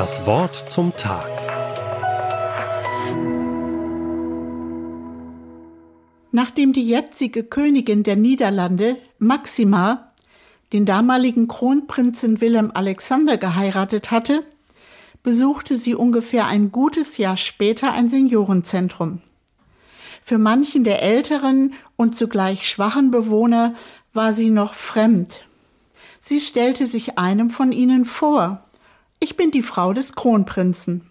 Das Wort zum Tag. Nachdem die jetzige Königin der Niederlande, Maxima, den damaligen Kronprinzen Willem Alexander geheiratet hatte, besuchte sie ungefähr ein gutes Jahr später ein Seniorenzentrum. Für manchen der älteren und zugleich schwachen Bewohner war sie noch fremd. Sie stellte sich einem von ihnen vor. Ich bin die Frau des Kronprinzen.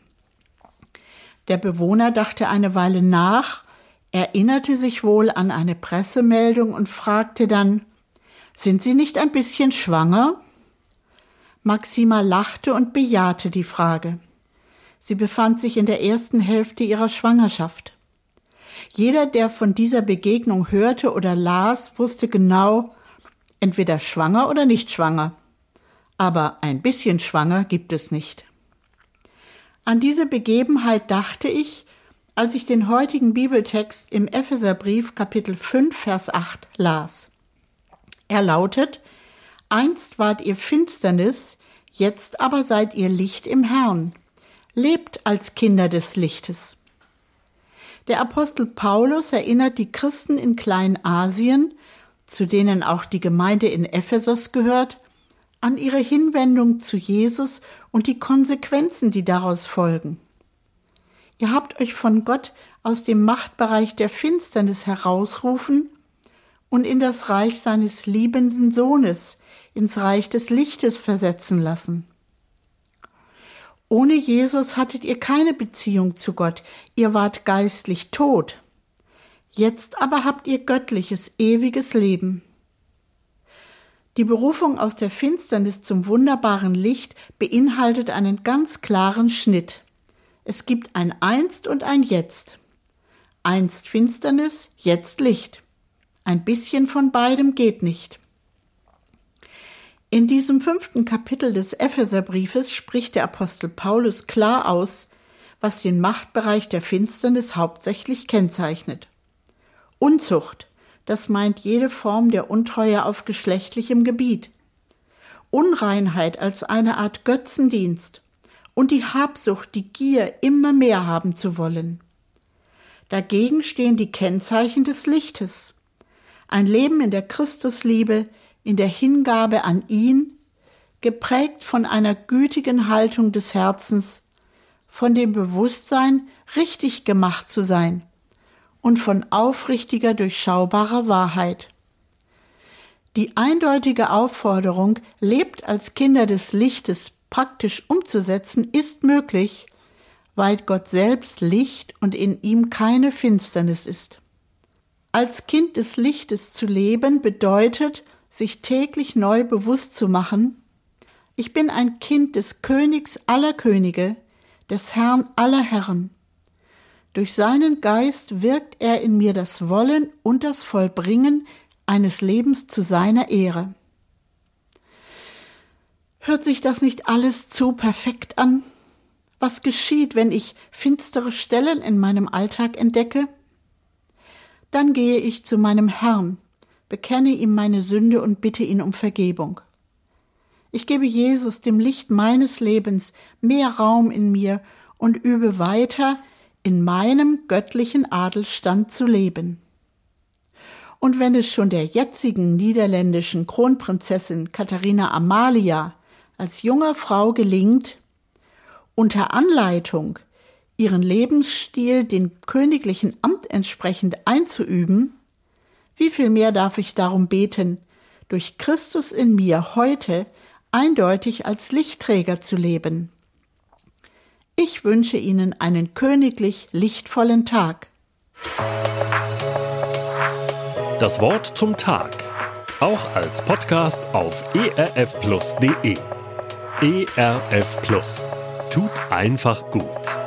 Der Bewohner dachte eine Weile nach, erinnerte sich wohl an eine Pressemeldung und fragte dann Sind Sie nicht ein bisschen schwanger? Maxima lachte und bejahte die Frage. Sie befand sich in der ersten Hälfte ihrer Schwangerschaft. Jeder, der von dieser Begegnung hörte oder las, wusste genau, entweder schwanger oder nicht schwanger. Aber ein bisschen schwanger gibt es nicht. An diese Begebenheit dachte ich, als ich den heutigen Bibeltext im Epheserbrief Kapitel 5 Vers 8 las. Er lautet, Einst wart ihr Finsternis, jetzt aber seid ihr Licht im Herrn. Lebt als Kinder des Lichtes. Der Apostel Paulus erinnert die Christen in Kleinasien, zu denen auch die Gemeinde in Ephesus gehört, an ihre Hinwendung zu Jesus und die Konsequenzen, die daraus folgen. Ihr habt euch von Gott aus dem Machtbereich der Finsternis herausrufen und in das Reich seines liebenden Sohnes, ins Reich des Lichtes versetzen lassen. Ohne Jesus hattet ihr keine Beziehung zu Gott, ihr wart geistlich tot. Jetzt aber habt ihr göttliches, ewiges Leben. Die Berufung aus der Finsternis zum wunderbaren Licht beinhaltet einen ganz klaren Schnitt. Es gibt ein Einst und ein Jetzt. Einst Finsternis, jetzt Licht. Ein bisschen von beidem geht nicht. In diesem fünften Kapitel des Epheserbriefes spricht der Apostel Paulus klar aus, was den Machtbereich der Finsternis hauptsächlich kennzeichnet. Unzucht, das meint jede Form der Untreue auf geschlechtlichem Gebiet. Unreinheit als eine Art Götzendienst und die Habsucht, die Gier, immer mehr haben zu wollen. Dagegen stehen die Kennzeichen des Lichtes. Ein Leben in der Christusliebe, in der Hingabe an ihn, geprägt von einer gütigen Haltung des Herzens, von dem Bewusstsein, richtig gemacht zu sein und von aufrichtiger, durchschaubarer Wahrheit. Die eindeutige Aufforderung, lebt als Kinder des Lichtes praktisch umzusetzen, ist möglich, weil Gott selbst Licht und in ihm keine Finsternis ist. Als Kind des Lichtes zu leben bedeutet, sich täglich neu bewusst zu machen, ich bin ein Kind des Königs aller Könige, des Herrn aller Herren. Durch seinen Geist wirkt er in mir das Wollen und das Vollbringen eines Lebens zu seiner Ehre. Hört sich das nicht alles zu perfekt an? Was geschieht, wenn ich finstere Stellen in meinem Alltag entdecke? Dann gehe ich zu meinem Herrn, bekenne ihm meine Sünde und bitte ihn um Vergebung. Ich gebe Jesus, dem Licht meines Lebens, mehr Raum in mir und übe weiter, in meinem göttlichen Adelstand zu leben. Und wenn es schon der jetzigen niederländischen Kronprinzessin Katharina Amalia als junger Frau gelingt, unter Anleitung ihren Lebensstil den königlichen Amt entsprechend einzuüben, wie viel mehr darf ich darum beten, durch Christus in mir heute eindeutig als Lichtträger zu leben. Ich wünsche Ihnen einen königlich lichtvollen Tag. Das Wort zum Tag. Auch als Podcast auf erfplus.de. ERF Plus. Tut einfach gut.